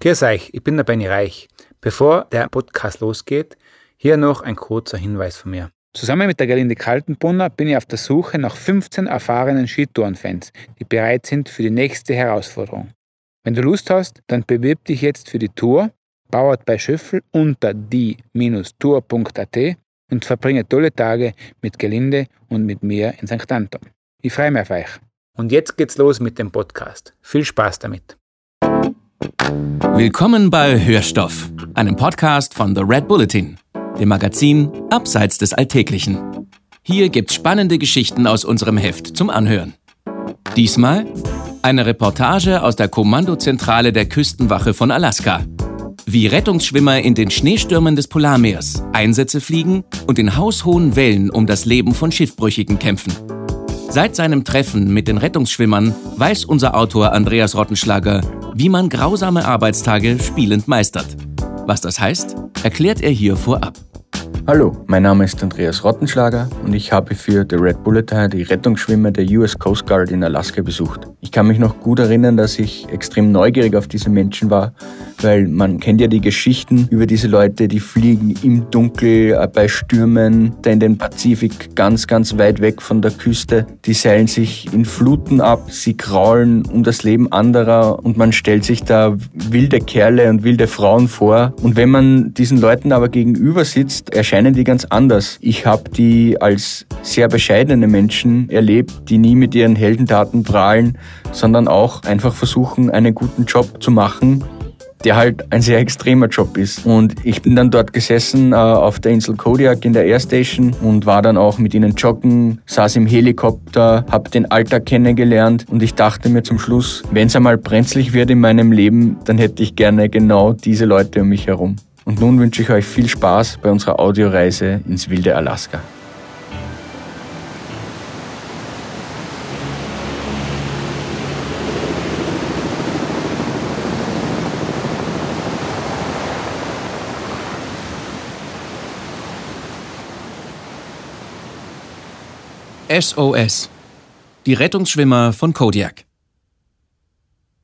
Grüß euch, ich bin der Benny Reich. Bevor der Podcast losgeht, hier noch ein kurzer Hinweis von mir. Zusammen mit der Gelinde Kaltenbrunner bin ich auf der Suche nach 15 erfahrenen Skitourenfans, die bereit sind für die nächste Herausforderung. Wenn du Lust hast, dann bewirb dich jetzt für die Tour, bauert bei Schöffel unter die-tour.at und verbringe tolle Tage mit Gelinde und mit mir in St. Anton. Ich freue mich auf euch. Und jetzt geht's los mit dem Podcast. Viel Spaß damit. Willkommen bei Hörstoff, einem Podcast von The Red Bulletin, dem Magazin Abseits des Alltäglichen. Hier gibt's spannende Geschichten aus unserem Heft zum Anhören. Diesmal eine Reportage aus der Kommandozentrale der Küstenwache von Alaska. Wie Rettungsschwimmer in den Schneestürmen des Polarmeers Einsätze fliegen und in haushohen Wellen um das Leben von Schiffbrüchigen kämpfen. Seit seinem Treffen mit den Rettungsschwimmern weiß unser Autor Andreas Rottenschlager, wie man grausame Arbeitstage spielend meistert. Was das heißt, erklärt er hier vorab. Hallo, mein Name ist Andreas Rottenschlager und ich habe für The Red Bulletin die Rettungsschwimmer der US Coast Guard in Alaska besucht. Ich kann mich noch gut erinnern, dass ich extrem neugierig auf diese Menschen war, weil man kennt ja die Geschichten über diese Leute, die fliegen im Dunkel äh, bei Stürmen da in den Pazifik ganz, ganz weit weg von der Küste. Die seilen sich in Fluten ab, sie kraulen um das Leben anderer und man stellt sich da wilde Kerle und wilde Frauen vor. Und wenn man diesen Leuten aber gegenüber sitzt, erscheinen die ganz anders. Ich habe die als sehr bescheidene Menschen erlebt, die nie mit ihren Heldentaten prahlen, sondern auch einfach versuchen, einen guten Job zu machen, der halt ein sehr extremer Job ist. Und ich bin dann dort gesessen äh, auf der Insel Kodiak in der Airstation und war dann auch mit ihnen joggen, saß im Helikopter, habe den Alltag kennengelernt und ich dachte mir zum Schluss, wenn es einmal brenzlig wird in meinem Leben, dann hätte ich gerne genau diese Leute um mich herum. Und nun wünsche ich euch viel Spaß bei unserer Audioreise ins wilde Alaska. SOS. Die Rettungsschwimmer von Kodiak.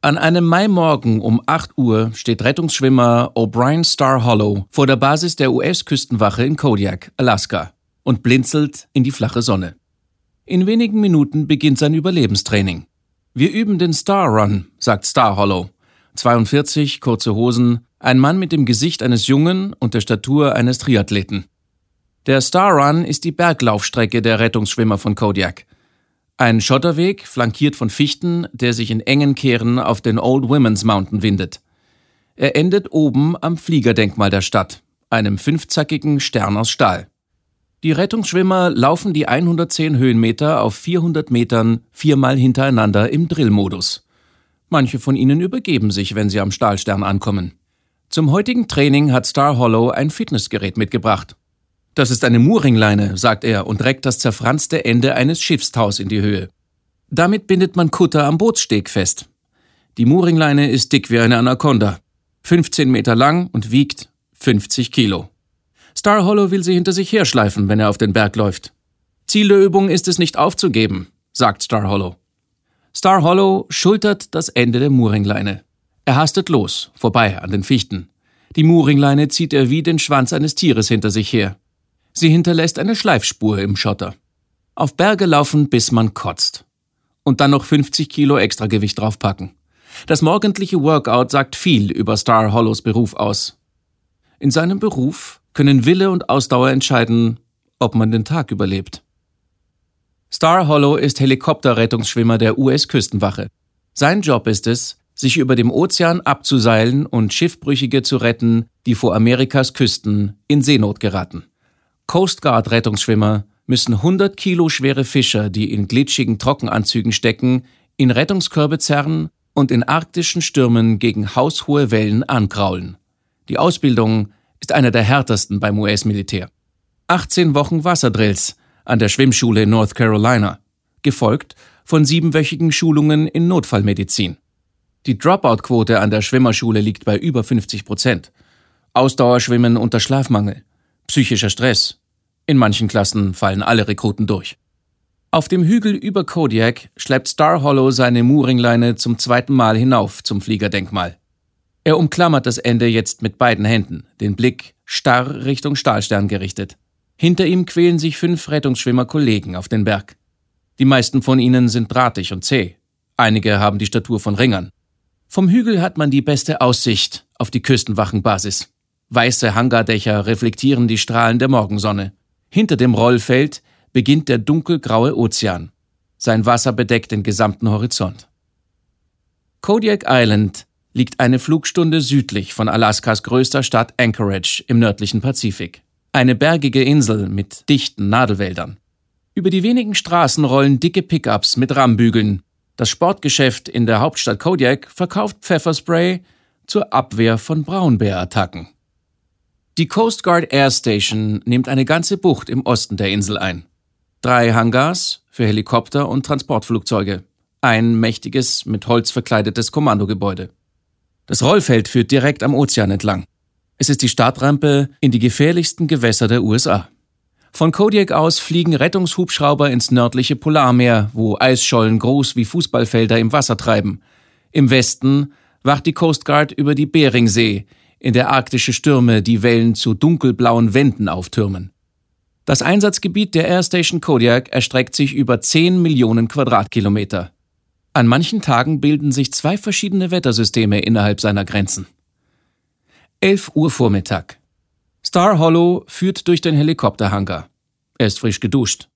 An einem Maimorgen um 8 Uhr steht Rettungsschwimmer O'Brien Star Hollow vor der Basis der US-Küstenwache in Kodiak, Alaska, und blinzelt in die flache Sonne. In wenigen Minuten beginnt sein Überlebenstraining. Wir üben den Star Run, sagt Star Hollow. 42, kurze Hosen, ein Mann mit dem Gesicht eines Jungen und der Statur eines Triathleten. Der Star Run ist die Berglaufstrecke der Rettungsschwimmer von Kodiak. Ein Schotterweg, flankiert von Fichten, der sich in engen Kehren auf den Old Women's Mountain windet. Er endet oben am Fliegerdenkmal der Stadt, einem fünfzackigen Stern aus Stahl. Die Rettungsschwimmer laufen die 110 Höhenmeter auf 400 Metern viermal hintereinander im Drillmodus. Manche von ihnen übergeben sich, wenn sie am Stahlstern ankommen. Zum heutigen Training hat Star Hollow ein Fitnessgerät mitgebracht. Das ist eine Mooringleine, sagt er und reckt das zerfranste Ende eines Schiffstaus in die Höhe. Damit bindet man Kutter am Bootssteg fest. Die Mooringleine ist dick wie eine Anaconda, 15 Meter lang und wiegt 50 Kilo. Star Hollow will sie hinter sich herschleifen, wenn er auf den Berg läuft. Ziel der Übung ist es nicht aufzugeben, sagt Star Hollow. Star Hollow schultert das Ende der Mooringleine. Er hastet los, vorbei an den Fichten. Die Mooringleine zieht er wie den Schwanz eines Tieres hinter sich her. Sie hinterlässt eine Schleifspur im Schotter. Auf Berge laufen, bis man kotzt. Und dann noch 50 Kilo Extragewicht draufpacken. Das morgendliche Workout sagt viel über Star Hollows Beruf aus. In seinem Beruf können Wille und Ausdauer entscheiden, ob man den Tag überlebt. Star Hollow ist Helikopterrettungsschwimmer der US-Küstenwache. Sein Job ist es, sich über dem Ozean abzuseilen und Schiffbrüchige zu retten, die vor Amerikas Küsten in Seenot geraten. Coast Guard Rettungsschwimmer müssen 100 Kilo schwere Fischer, die in glitschigen Trockenanzügen stecken, in Rettungskörbe zerren und in arktischen Stürmen gegen haushohe Wellen ankraulen. Die Ausbildung ist einer der härtesten beim US-Militär. 18 Wochen Wasserdrills an der Schwimmschule in North Carolina, gefolgt von siebenwöchigen Schulungen in Notfallmedizin. Die Dropout-Quote an der Schwimmerschule liegt bei über 50 Prozent. Ausdauerschwimmen unter Schlafmangel, psychischer Stress. In manchen Klassen fallen alle Rekruten durch. Auf dem Hügel über Kodiak schleppt Star Hollow seine Mooringleine zum zweiten Mal hinauf zum Fliegerdenkmal. Er umklammert das Ende jetzt mit beiden Händen, den Blick starr Richtung Stahlstern gerichtet. Hinter ihm quälen sich fünf Rettungsschwimmer-Kollegen auf den Berg. Die meisten von ihnen sind drahtig und zäh. Einige haben die Statur von Ringern. Vom Hügel hat man die beste Aussicht auf die Küstenwachenbasis. Weiße Hangardächer reflektieren die Strahlen der Morgensonne. Hinter dem Rollfeld beginnt der dunkelgraue Ozean. Sein Wasser bedeckt den gesamten Horizont. Kodiak Island liegt eine Flugstunde südlich von Alaskas größter Stadt Anchorage im nördlichen Pazifik. Eine bergige Insel mit dichten Nadelwäldern. Über die wenigen Straßen rollen dicke Pickups mit Rammbügeln. Das Sportgeschäft in der Hauptstadt Kodiak verkauft Pfefferspray zur Abwehr von Braunbärattacken. Die Coast Guard Air Station nimmt eine ganze Bucht im Osten der Insel ein. Drei Hangars für Helikopter und Transportflugzeuge. Ein mächtiges, mit Holz verkleidetes Kommandogebäude. Das Rollfeld führt direkt am Ozean entlang. Es ist die Startrampe in die gefährlichsten Gewässer der USA. Von Kodiak aus fliegen Rettungshubschrauber ins nördliche Polarmeer, wo Eisschollen groß wie Fußballfelder im Wasser treiben. Im Westen wacht die Coast Guard über die Beringsee, in der arktische Stürme die Wellen zu dunkelblauen Wänden auftürmen. Das Einsatzgebiet der Air Station Kodiak erstreckt sich über 10 Millionen Quadratkilometer. An manchen Tagen bilden sich zwei verschiedene Wettersysteme innerhalb seiner Grenzen. 11 Uhr Vormittag. Star Hollow führt durch den Helikopterhangar. Er ist frisch geduscht.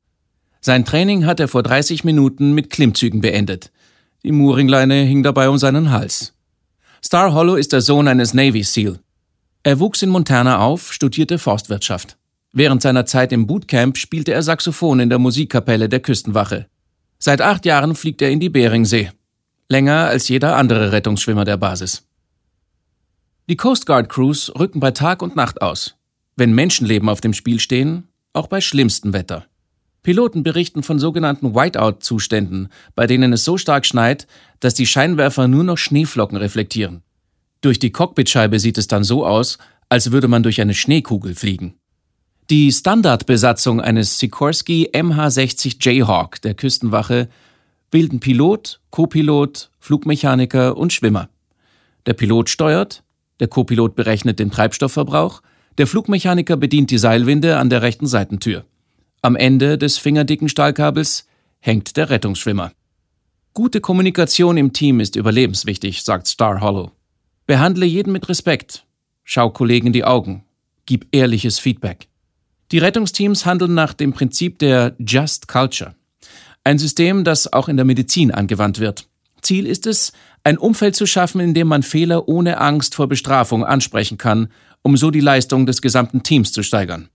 Sein Training hat er vor 30 Minuten mit Klimmzügen beendet. Die Mooringleine hing dabei um seinen Hals. Star Hollow ist der Sohn eines Navy SEAL. Er wuchs in Montana auf, studierte Forstwirtschaft. Während seiner Zeit im Bootcamp spielte er Saxophon in der Musikkapelle der Küstenwache. Seit acht Jahren fliegt er in die Beringsee. Länger als jeder andere Rettungsschwimmer der Basis. Die Coast Guard Crews rücken bei Tag und Nacht aus. Wenn Menschenleben auf dem Spiel stehen, auch bei schlimmstem Wetter. Piloten berichten von sogenannten Whiteout-Zuständen, bei denen es so stark schneit, dass die Scheinwerfer nur noch Schneeflocken reflektieren. Durch die Cockpitscheibe sieht es dann so aus, als würde man durch eine Schneekugel fliegen. Die Standardbesatzung eines Sikorsky MH-60 Jayhawk der Küstenwache bilden Pilot, Copilot, Flugmechaniker und Schwimmer. Der Pilot steuert, der Copilot berechnet den Treibstoffverbrauch, der Flugmechaniker bedient die Seilwinde an der rechten Seitentür. Am Ende des fingerdicken Stahlkabels hängt der Rettungsschwimmer. Gute Kommunikation im Team ist überlebenswichtig, sagt Star Hollow. Behandle jeden mit Respekt. Schau Kollegen in die Augen. Gib ehrliches Feedback. Die Rettungsteams handeln nach dem Prinzip der Just Culture. Ein System, das auch in der Medizin angewandt wird. Ziel ist es, ein Umfeld zu schaffen, in dem man Fehler ohne Angst vor Bestrafung ansprechen kann, um so die Leistung des gesamten Teams zu steigern.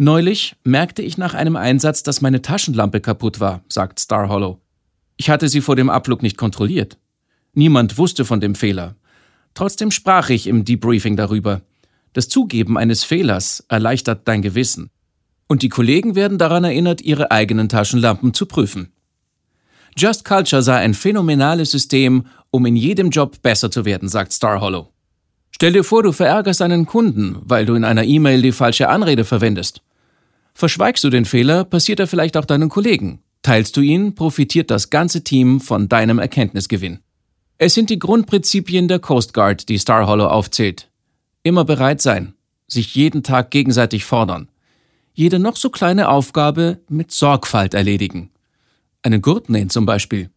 Neulich merkte ich nach einem Einsatz, dass meine Taschenlampe kaputt war, sagt Star Hollow. Ich hatte sie vor dem Abflug nicht kontrolliert. Niemand wusste von dem Fehler. Trotzdem sprach ich im Debriefing darüber. Das Zugeben eines Fehlers erleichtert dein Gewissen. Und die Kollegen werden daran erinnert, ihre eigenen Taschenlampen zu prüfen. Just Culture sei ein phänomenales System, um in jedem Job besser zu werden, sagt Star Hollow. Stell dir vor, du verärgerst einen Kunden, weil du in einer E-Mail die falsche Anrede verwendest. Verschweigst du den Fehler, passiert er vielleicht auch deinen Kollegen. Teilst du ihn, profitiert das ganze Team von deinem Erkenntnisgewinn. Es sind die Grundprinzipien der Coast Guard, die Star Hollow aufzählt. Immer bereit sein, sich jeden Tag gegenseitig fordern. Jede noch so kleine Aufgabe mit Sorgfalt erledigen. Einen Gurt nähen zum Beispiel.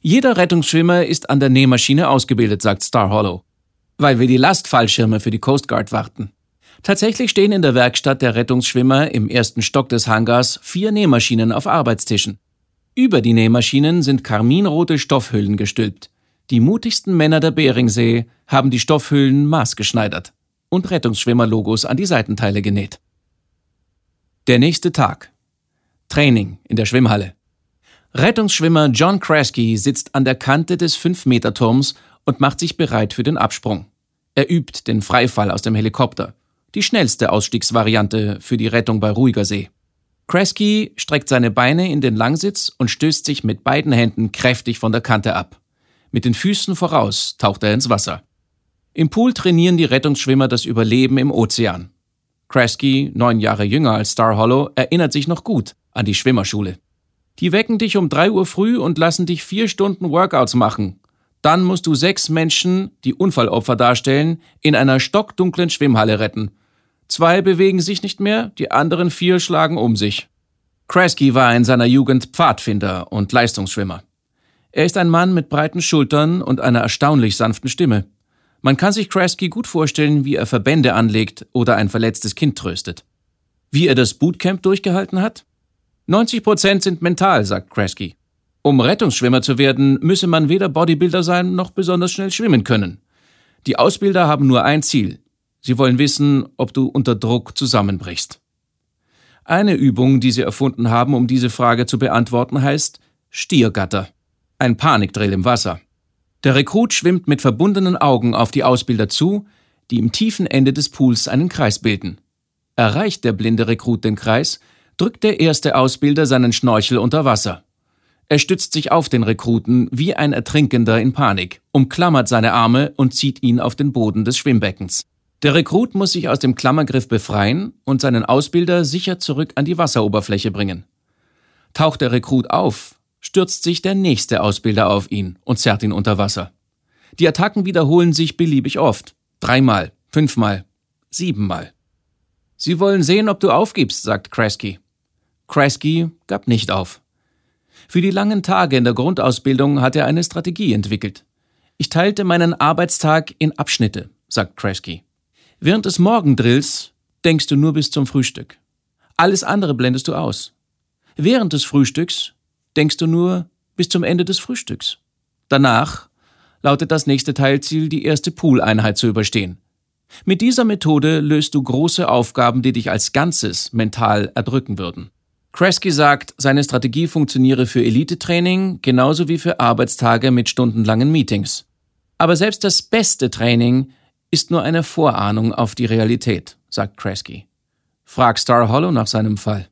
Jeder Rettungsschwimmer ist an der Nähmaschine ausgebildet, sagt Star Hollow. Weil wir die Lastfallschirme für die Coast Guard warten. Tatsächlich stehen in der Werkstatt der Rettungsschwimmer im ersten Stock des Hangars vier Nähmaschinen auf Arbeitstischen. Über die Nähmaschinen sind karminrote Stoffhüllen gestülpt. Die mutigsten Männer der Beringsee haben die Stoffhüllen maßgeschneidert und Rettungsschwimmer-Logos an die Seitenteile genäht. Der nächste Tag. Training in der Schwimmhalle. Rettungsschwimmer John Kresge sitzt an der Kante des 5-Meter-Turms und macht sich bereit für den Absprung. Er übt den Freifall aus dem Helikopter die schnellste Ausstiegsvariante für die Rettung bei ruhiger See. Kresge streckt seine Beine in den Langsitz und stößt sich mit beiden Händen kräftig von der Kante ab. Mit den Füßen voraus taucht er ins Wasser. Im Pool trainieren die Rettungsschwimmer das Überleben im Ozean. Kresge, neun Jahre jünger als Star Hollow, erinnert sich noch gut an die Schwimmerschule. Die wecken dich um drei Uhr früh und lassen dich vier Stunden Workouts machen. Dann musst du sechs Menschen, die Unfallopfer darstellen, in einer stockdunklen Schwimmhalle retten. Zwei bewegen sich nicht mehr, die anderen vier schlagen um sich. Kresge war in seiner Jugend Pfadfinder und Leistungsschwimmer. Er ist ein Mann mit breiten Schultern und einer erstaunlich sanften Stimme. Man kann sich Kresge gut vorstellen, wie er Verbände anlegt oder ein verletztes Kind tröstet. Wie er das Bootcamp durchgehalten hat? 90 Prozent sind mental, sagt Kresge. Um Rettungsschwimmer zu werden, müsse man weder Bodybuilder sein noch besonders schnell schwimmen können. Die Ausbilder haben nur ein Ziel. Sie wollen wissen, ob du unter Druck zusammenbrichst. Eine Übung, die sie erfunden haben, um diese Frage zu beantworten, heißt Stiergatter. Ein Panikdrill im Wasser. Der Rekrut schwimmt mit verbundenen Augen auf die Ausbilder zu, die im tiefen Ende des Pools einen Kreis bilden. Erreicht der blinde Rekrut den Kreis, drückt der erste Ausbilder seinen Schnorchel unter Wasser. Er stützt sich auf den Rekruten wie ein Ertrinkender in Panik, umklammert seine Arme und zieht ihn auf den Boden des Schwimmbeckens. Der Rekrut muss sich aus dem Klammergriff befreien und seinen Ausbilder sicher zurück an die Wasseroberfläche bringen. Taucht der Rekrut auf, stürzt sich der nächste Ausbilder auf ihn und zerrt ihn unter Wasser. Die Attacken wiederholen sich beliebig oft. Dreimal, fünfmal, siebenmal. Sie wollen sehen, ob du aufgibst, sagt Kresge. Kresge gab nicht auf. Für die langen Tage in der Grundausbildung hat er eine Strategie entwickelt. Ich teilte meinen Arbeitstag in Abschnitte, sagt Kresge. Während des Morgendrills denkst du nur bis zum Frühstück. Alles andere blendest du aus. Während des Frühstücks denkst du nur bis zum Ende des Frühstücks. Danach lautet das nächste Teilziel, die erste Pooleinheit zu überstehen. Mit dieser Methode löst du große Aufgaben, die dich als Ganzes mental erdrücken würden. Kresge sagt, seine Strategie funktioniere für Elite-Training genauso wie für Arbeitstage mit stundenlangen Meetings. Aber selbst das beste Training ist nur eine Vorahnung auf die Realität, sagt Kresge. Frag Star Hollow nach seinem Fall.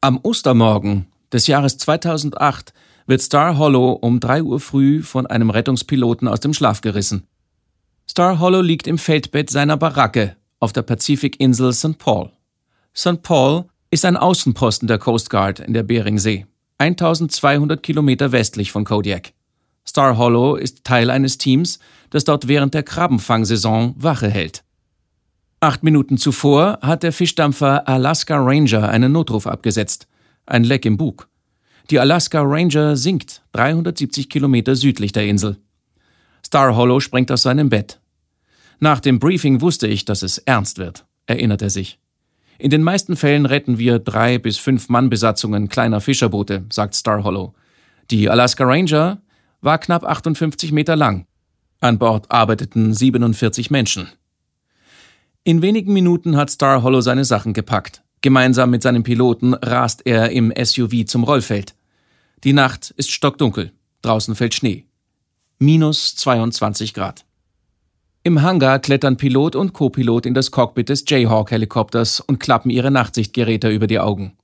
Am Ostermorgen des Jahres 2008 wird Star Hollow um 3 Uhr früh von einem Rettungspiloten aus dem Schlaf gerissen. Star Hollow liegt im Feldbett seiner Baracke auf der Pazifikinsel St. Paul. St. Paul ist ein Außenposten der Coast Guard in der Beringsee, 1200 Kilometer westlich von Kodiak. Star Hollow ist Teil eines Teams, das dort während der Krabbenfangsaison Wache hält. Acht Minuten zuvor hat der Fischdampfer Alaska Ranger einen Notruf abgesetzt ein Leck im Bug. Die Alaska Ranger sinkt 370 Kilometer südlich der Insel. Star Hollow springt aus seinem Bett. Nach dem Briefing wusste ich, dass es ernst wird, erinnert er sich. In den meisten Fällen retten wir drei bis fünf Mannbesatzungen kleiner Fischerboote, sagt Star Hollow. Die Alaska Ranger war knapp 58 Meter lang. An Bord arbeiteten 47 Menschen. In wenigen Minuten hat Star Hollow seine Sachen gepackt. Gemeinsam mit seinem Piloten rast er im SUV zum Rollfeld. Die Nacht ist stockdunkel. Draußen fällt Schnee. Minus 22 Grad. Im Hangar klettern Pilot und Co-Pilot in das Cockpit des Jayhawk-Helikopters und klappen ihre Nachtsichtgeräte über die Augen.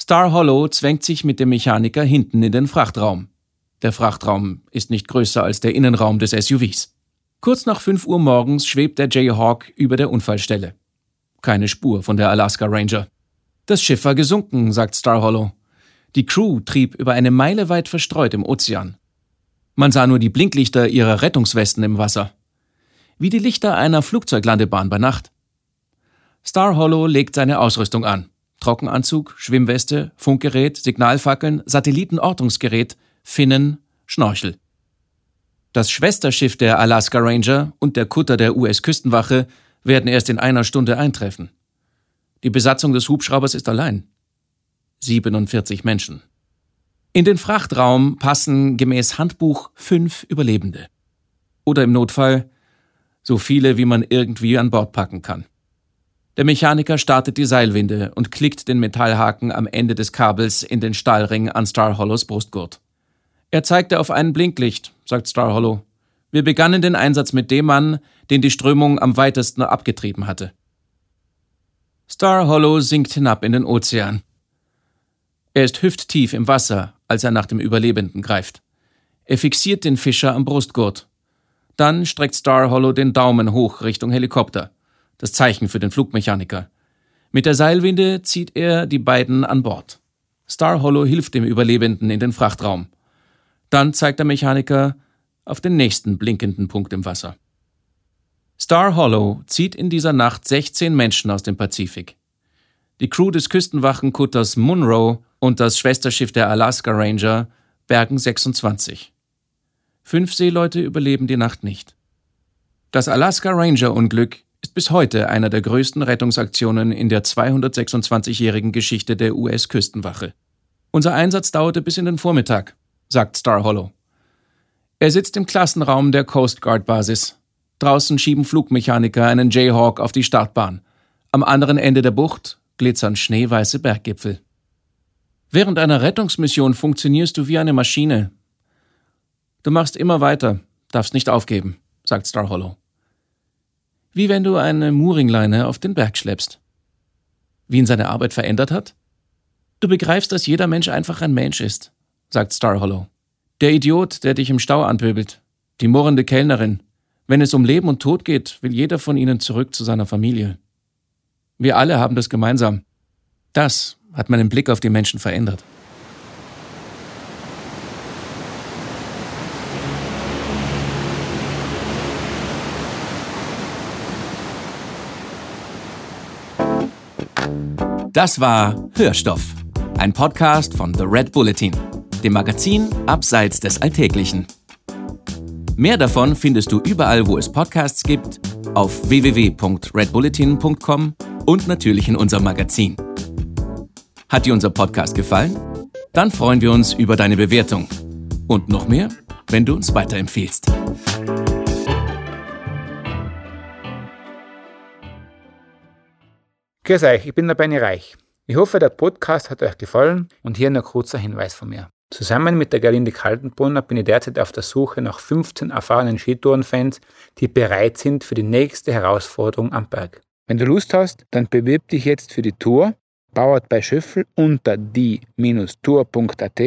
Star Hollow zwängt sich mit dem Mechaniker hinten in den Frachtraum. Der Frachtraum ist nicht größer als der Innenraum des SUVs. Kurz nach 5 Uhr morgens schwebt der Jayhawk über der Unfallstelle. Keine Spur von der Alaska Ranger. Das Schiff war gesunken, sagt Star Hollow. Die Crew trieb über eine Meile weit verstreut im Ozean. Man sah nur die Blinklichter ihrer Rettungswesten im Wasser. Wie die Lichter einer Flugzeuglandebahn bei Nacht. Star Hollow legt seine Ausrüstung an. Trockenanzug, Schwimmweste, Funkgerät, Signalfackeln, Satellitenortungsgerät, Finnen, Schnorchel. Das Schwesterschiff der Alaska Ranger und der Kutter der US-Küstenwache werden erst in einer Stunde eintreffen. Die Besatzung des Hubschraubers ist allein. 47 Menschen. In den Frachtraum passen gemäß Handbuch fünf Überlebende. Oder im Notfall so viele, wie man irgendwie an Bord packen kann. Der Mechaniker startet die Seilwinde und klickt den Metallhaken am Ende des Kabels in den Stahlring an Star Hollows Brustgurt. Er zeigte auf ein Blinklicht, sagt Star Hollow. Wir begannen den Einsatz mit dem Mann, den die Strömung am weitesten abgetrieben hatte. Star Hollow sinkt hinab in den Ozean. Er ist hüfttief im Wasser, als er nach dem Überlebenden greift. Er fixiert den Fischer am Brustgurt. Dann streckt Star Hollow den Daumen hoch Richtung Helikopter. Das Zeichen für den Flugmechaniker. Mit der Seilwinde zieht er die beiden an Bord. Star Hollow hilft dem Überlebenden in den Frachtraum. Dann zeigt der Mechaniker auf den nächsten blinkenden Punkt im Wasser. Star Hollow zieht in dieser Nacht 16 Menschen aus dem Pazifik. Die Crew des Küstenwachenkutters Munro und das Schwesterschiff der Alaska Ranger bergen 26. Fünf Seeleute überleben die Nacht nicht. Das Alaska Ranger Unglück ist bis heute einer der größten Rettungsaktionen in der 226-jährigen Geschichte der US-Küstenwache. Unser Einsatz dauerte bis in den Vormittag, sagt Star Hollow. Er sitzt im Klassenraum der Coast Guard Basis. Draußen schieben Flugmechaniker einen Jayhawk auf die Startbahn. Am anderen Ende der Bucht glitzern schneeweiße Berggipfel. Während einer Rettungsmission funktionierst du wie eine Maschine. Du machst immer weiter, darfst nicht aufgeben, sagt Star Hollow wie wenn du eine Mooringleine auf den Berg schleppst. Wie ihn seine Arbeit verändert hat? Du begreifst, dass jeder Mensch einfach ein Mensch ist, sagt Star Hollow. Der Idiot, der dich im Stau anpöbelt, die murrende Kellnerin. Wenn es um Leben und Tod geht, will jeder von ihnen zurück zu seiner Familie. Wir alle haben das gemeinsam. Das hat meinen Blick auf die Menschen verändert. Das war Hörstoff, ein Podcast von The Red Bulletin, dem Magazin Abseits des Alltäglichen. Mehr davon findest du überall, wo es Podcasts gibt, auf www.redbulletin.com und natürlich in unserem Magazin. Hat dir unser Podcast gefallen? Dann freuen wir uns über deine Bewertung. Und noch mehr, wenn du uns weiterempfehlst. Grüß euch, ich bin der Benny Reich. Ich hoffe, der Podcast hat euch gefallen und hier noch kurzer Hinweis von mir. Zusammen mit der Gerlinde Kaltenbrunner bin ich derzeit auf der Suche nach 15 erfahrenen Skitourenfans, die bereit sind für die nächste Herausforderung am Berg. Wenn du Lust hast, dann bewirb dich jetzt für die Tour, bauert bei Schöffel unter die-tour.at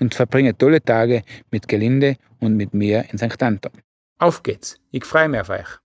und verbringe tolle Tage mit Gelinde und mit mir in St. Anton. Auf geht's, ich freue mich auf euch.